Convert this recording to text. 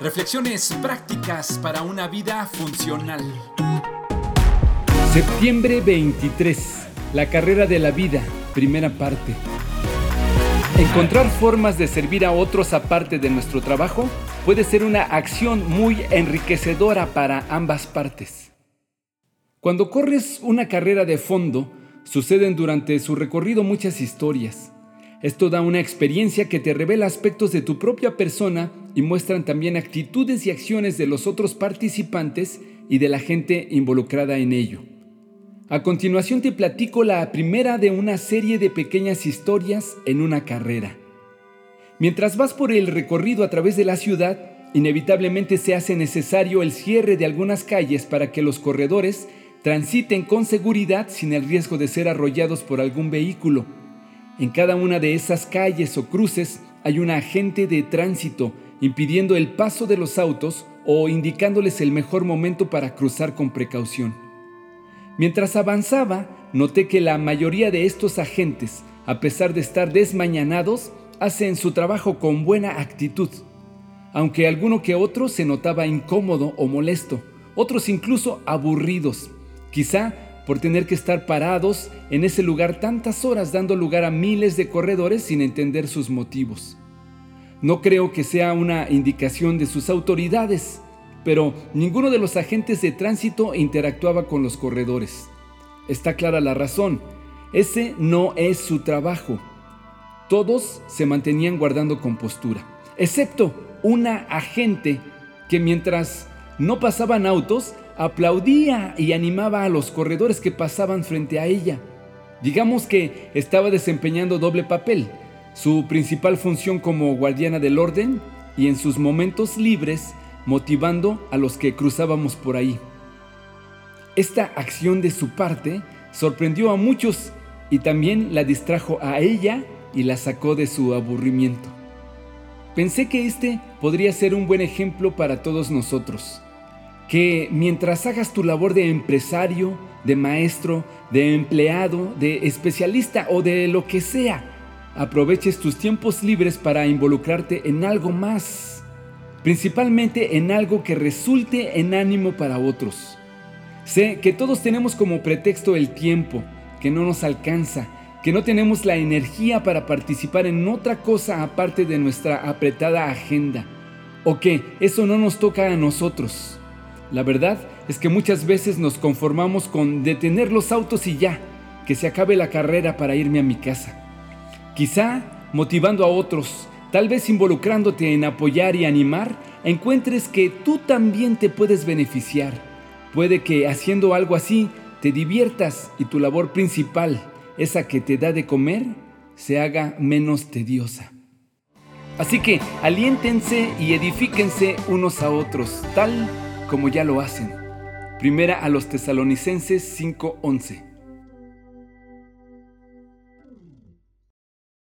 Reflexiones prácticas para una vida funcional. Septiembre 23. La carrera de la vida. Primera parte. Encontrar formas de servir a otros aparte de nuestro trabajo puede ser una acción muy enriquecedora para ambas partes. Cuando corres una carrera de fondo, suceden durante su recorrido muchas historias. Esto da una experiencia que te revela aspectos de tu propia persona y muestran también actitudes y acciones de los otros participantes y de la gente involucrada en ello. A continuación te platico la primera de una serie de pequeñas historias en una carrera. Mientras vas por el recorrido a través de la ciudad, inevitablemente se hace necesario el cierre de algunas calles para que los corredores transiten con seguridad sin el riesgo de ser arrollados por algún vehículo. En cada una de esas calles o cruces hay un agente de tránsito impidiendo el paso de los autos o indicándoles el mejor momento para cruzar con precaución. Mientras avanzaba, noté que la mayoría de estos agentes, a pesar de estar desmañanados, hacen su trabajo con buena actitud, aunque alguno que otro se notaba incómodo o molesto, otros incluso aburridos, quizá por tener que estar parados en ese lugar tantas horas dando lugar a miles de corredores sin entender sus motivos. No creo que sea una indicación de sus autoridades, pero ninguno de los agentes de tránsito interactuaba con los corredores. Está clara la razón, ese no es su trabajo. Todos se mantenían guardando compostura, excepto una agente que mientras no pasaban autos, aplaudía y animaba a los corredores que pasaban frente a ella. Digamos que estaba desempeñando doble papel, su principal función como guardiana del orden y en sus momentos libres motivando a los que cruzábamos por ahí. Esta acción de su parte sorprendió a muchos y también la distrajo a ella y la sacó de su aburrimiento. Pensé que este podría ser un buen ejemplo para todos nosotros que mientras hagas tu labor de empresario, de maestro, de empleado, de especialista o de lo que sea, aproveches tus tiempos libres para involucrarte en algo más, principalmente en algo que resulte en ánimo para otros. Sé que todos tenemos como pretexto el tiempo, que no nos alcanza, que no tenemos la energía para participar en otra cosa aparte de nuestra apretada agenda, o que eso no nos toca a nosotros. La verdad es que muchas veces nos conformamos con detener los autos y ya, que se acabe la carrera para irme a mi casa. Quizá motivando a otros, tal vez involucrándote en apoyar y animar, encuentres que tú también te puedes beneficiar. Puede que haciendo algo así te diviertas y tu labor principal, esa que te da de comer, se haga menos tediosa. Así que aliéntense y edifíquense unos a otros, tal como ya lo hacen. Primera a los tesalonicenses 5:11.